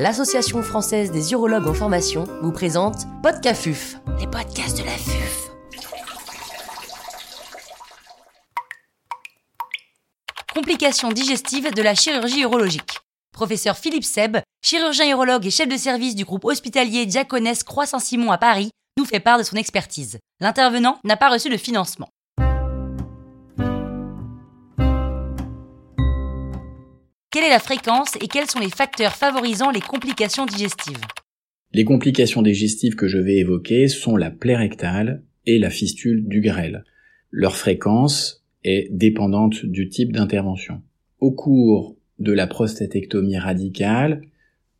l'Association française des urologues en formation vous présente Podcafuf, les podcasts de la FUF. Complications digestives de la chirurgie urologique. Professeur Philippe Seb, chirurgien urologue et chef de service du groupe hospitalier Diaconès Croix-Saint-Simon à Paris, nous fait part de son expertise. L'intervenant n'a pas reçu de financement. Quelle est la fréquence et quels sont les facteurs favorisant les complications digestives? Les complications digestives que je vais évoquer sont la plaie rectale et la fistule du grêle. Leur fréquence est dépendante du type d'intervention. Au cours de la prostatectomie radicale,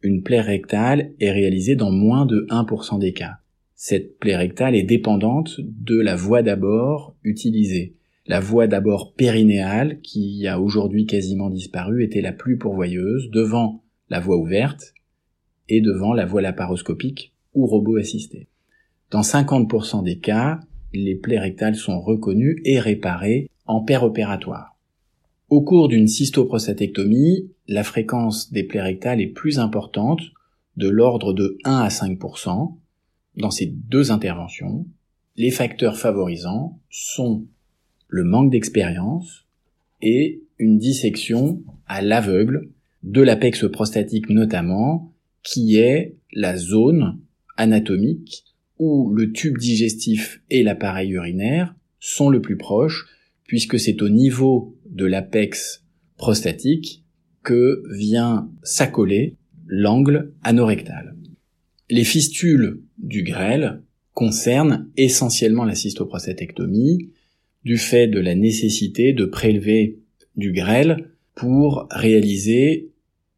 une plaie rectale est réalisée dans moins de 1% des cas. Cette plaie rectale est dépendante de la voie d'abord utilisée. La voie d'abord périnéale, qui a aujourd'hui quasiment disparu, était la plus pourvoyeuse, devant la voie ouverte et devant la voie laparoscopique ou robot assisté. Dans 50% des cas, les plaies rectales sont reconnues et réparées en opératoire. Au cours d'une cystoprostatectomie, la fréquence des plaies rectales est plus importante, de l'ordre de 1 à 5%. Dans ces deux interventions, les facteurs favorisants sont le manque d'expérience et une dissection à l'aveugle de l'apex prostatique notamment, qui est la zone anatomique où le tube digestif et l'appareil urinaire sont le plus proches, puisque c'est au niveau de l'apex prostatique que vient s'accoler l'angle anorectal. Les fistules du grêle concernent essentiellement la cystoprostatectomie, du fait de la nécessité de prélever du grêle pour réaliser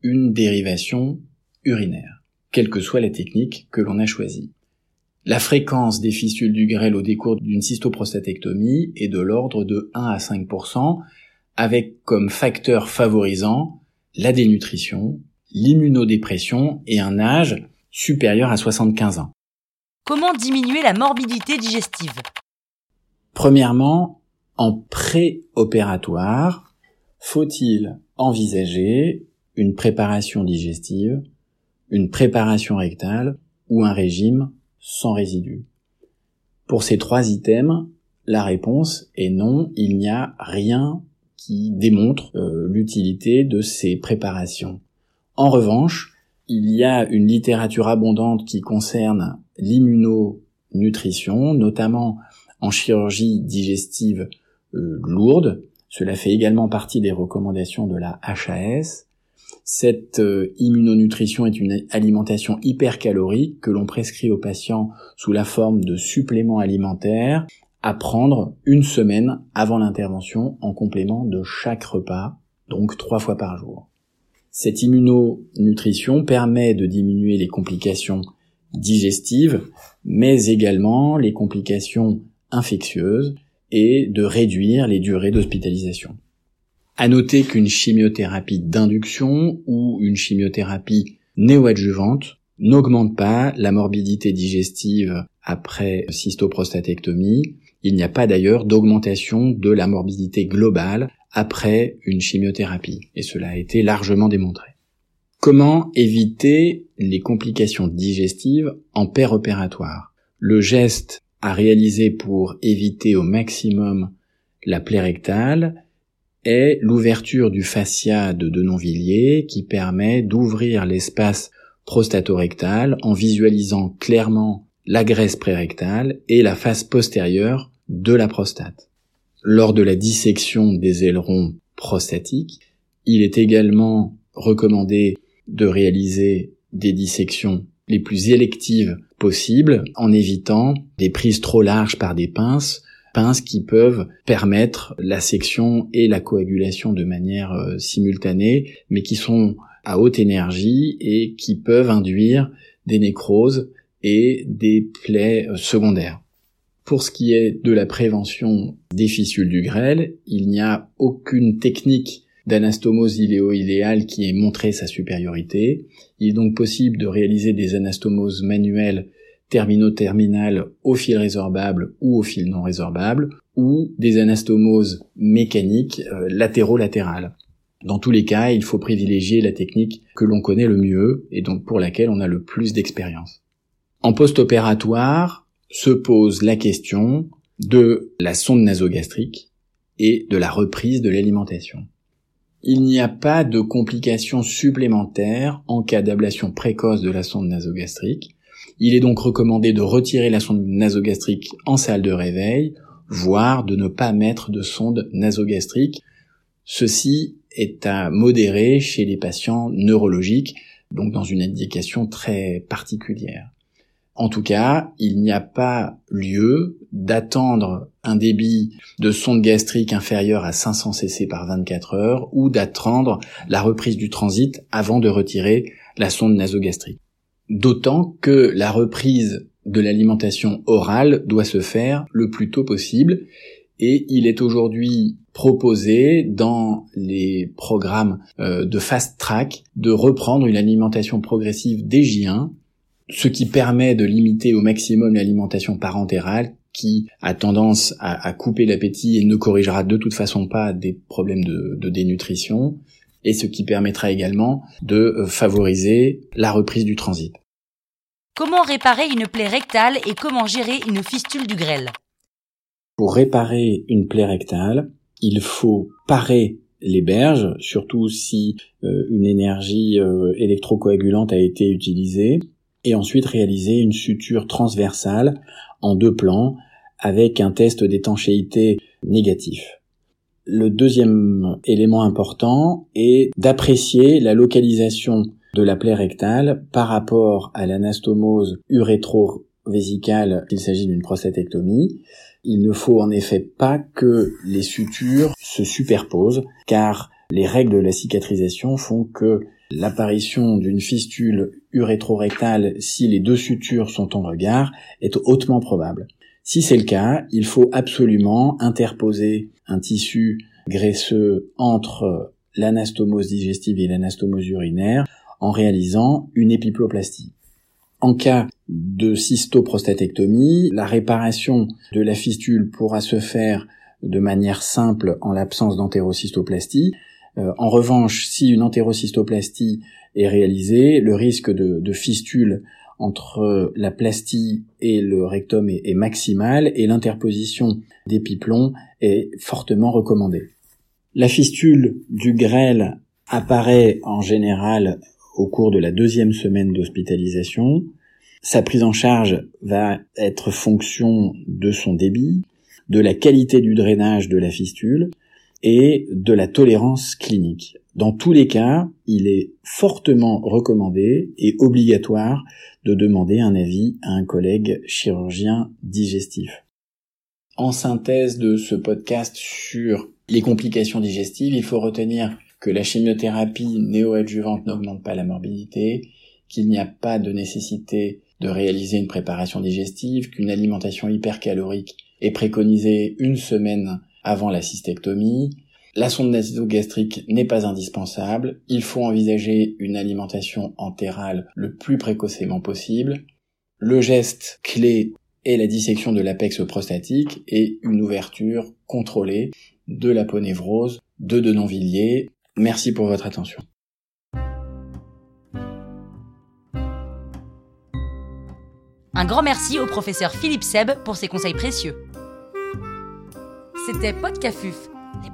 une dérivation urinaire, quelle que soit la technique que l'on a choisie. La fréquence des fistules du grêle au décours d'une cystoprostatectomie est de l'ordre de 1 à 5% avec comme facteur favorisant la dénutrition, l'immunodépression et un âge supérieur à 75 ans. Comment diminuer la morbidité digestive? Premièrement, en préopératoire, faut-il envisager une préparation digestive, une préparation rectale ou un régime sans résidus? Pour ces trois items, la réponse est non, il n'y a rien qui démontre euh, l'utilité de ces préparations. En revanche, il y a une littérature abondante qui concerne l'immunonutrition, notamment en chirurgie digestive euh, lourde. Cela fait également partie des recommandations de la HAS. Cette euh, immunonutrition est une alimentation hypercalorique que l'on prescrit aux patients sous la forme de suppléments alimentaires à prendre une semaine avant l'intervention en complément de chaque repas, donc trois fois par jour. Cette immunonutrition permet de diminuer les complications digestives, mais également les complications infectieuses et de réduire les durées d'hospitalisation. À noter qu'une chimiothérapie d'induction ou une chimiothérapie néoadjuvante n'augmente pas la morbidité digestive après cystoprostatectomie. Il n'y a pas d'ailleurs d'augmentation de la morbidité globale après une chimiothérapie, et cela a été largement démontré. Comment éviter les complications digestives en opératoire? Le geste à réaliser pour éviter au maximum la plaie rectale est l'ouverture du fascia de Denonvilliers qui permet d'ouvrir l'espace prostatorectal en visualisant clairement la graisse prérectale et la face postérieure de la prostate. Lors de la dissection des ailerons prostatiques, il est également recommandé de réaliser des dissections les plus électives possibles en évitant des prises trop larges par des pinces, pinces qui peuvent permettre la section et la coagulation de manière euh, simultanée, mais qui sont à haute énergie et qui peuvent induire des nécroses et des plaies euh, secondaires. Pour ce qui est de la prévention des fistules du grêle, il n'y a aucune technique d'anastomose iléo-iléale qui ait montré sa supériorité. Il est donc possible de réaliser des anastomoses manuelles termino-terminales au fil résorbable ou au fil non résorbable, ou des anastomoses mécaniques euh, latéraux-latérales. Dans tous les cas, il faut privilégier la technique que l'on connaît le mieux et donc pour laquelle on a le plus d'expérience. En post-opératoire se pose la question de la sonde nasogastrique et de la reprise de l'alimentation. Il n'y a pas de complications supplémentaires en cas d'ablation précoce de la sonde nasogastrique. Il est donc recommandé de retirer la sonde nasogastrique en salle de réveil, voire de ne pas mettre de sonde nasogastrique. Ceci est à modérer chez les patients neurologiques, donc dans une indication très particulière. En tout cas, il n'y a pas lieu d'attendre un débit de sonde gastrique inférieur à 500 cc par 24 heures ou d'attendre la reprise du transit avant de retirer la sonde nasogastrique. D'autant que la reprise de l'alimentation orale doit se faire le plus tôt possible et il est aujourd'hui proposé dans les programmes euh, de fast track de reprendre une alimentation progressive dès J1 ce qui permet de limiter au maximum l'alimentation parentérale qui a tendance à, couper l'appétit et ne corrigera de toute façon pas des problèmes de, de dénutrition, et ce qui permettra également de euh, favoriser la reprise du transit. Comment réparer une plaie rectale et comment gérer une fistule du grêle? Pour réparer une plaie rectale, il faut parer les berges, surtout si euh, une énergie euh, électrocoagulante a été utilisée et ensuite réaliser une suture transversale en deux plans avec un test d'étanchéité négatif. Le deuxième élément important est d'apprécier la localisation de la plaie rectale par rapport à l'anastomose urétro-vésicale s'il s'agit d'une prostatectomie. Il ne faut en effet pas que les sutures se superposent car les règles de la cicatrisation font que l'apparition d'une fistule urétrorectale si les deux sutures sont en regard est hautement probable. Si c'est le cas, il faut absolument interposer un tissu graisseux entre l'anastomose digestive et l'anastomose urinaire en réalisant une épiploplastie. En cas de cystoprostatectomie, la réparation de la fistule pourra se faire de manière simple en l'absence d'entérocystoplastie, euh, en revanche, si une entérocystoplastie est réalisée, le risque de, fistule entre la plastie et le rectum est, maximal et l'interposition d'épiplomb est fortement recommandée. La fistule du grêle apparaît en général au cours de la deuxième semaine d'hospitalisation. Sa prise en charge va être fonction de son débit, de la qualité du drainage de la fistule, et de la tolérance clinique. Dans tous les cas, il est fortement recommandé et obligatoire de demander un avis à un collègue chirurgien digestif. En synthèse de ce podcast sur les complications digestives, il faut retenir que la chimiothérapie néoadjuvante n'augmente pas la morbidité, qu'il n'y a pas de nécessité de réaliser une préparation digestive, qu'une alimentation hypercalorique est préconisée une semaine avant la cystectomie. La sonde nasogastrique n'est pas indispensable. Il faut envisager une alimentation entérale le plus précocement possible. Le geste clé est la dissection de l'apex prostatique et une ouverture contrôlée de l'aponévrose de Denonvilliers. Merci pour votre attention. Un grand merci au professeur Philippe Seb pour ses conseils précieux. C'était Podcafuf, les